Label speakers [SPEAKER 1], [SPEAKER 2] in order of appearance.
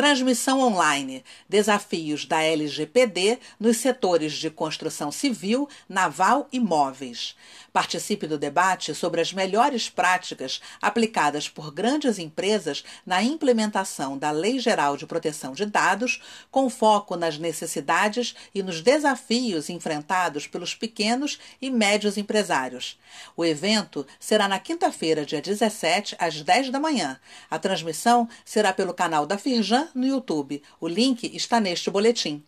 [SPEAKER 1] Transmissão online: Desafios da LGPD nos setores de construção civil, naval e móveis. Participe do debate sobre as melhores práticas aplicadas por grandes empresas na implementação da Lei Geral de Proteção de Dados, com foco nas necessidades e nos desafios enfrentados pelos pequenos e médios empresários. O evento será na quinta-feira, dia 17, às 10 da manhã. A transmissão será pelo canal da Firjan no YouTube. O link está neste boletim.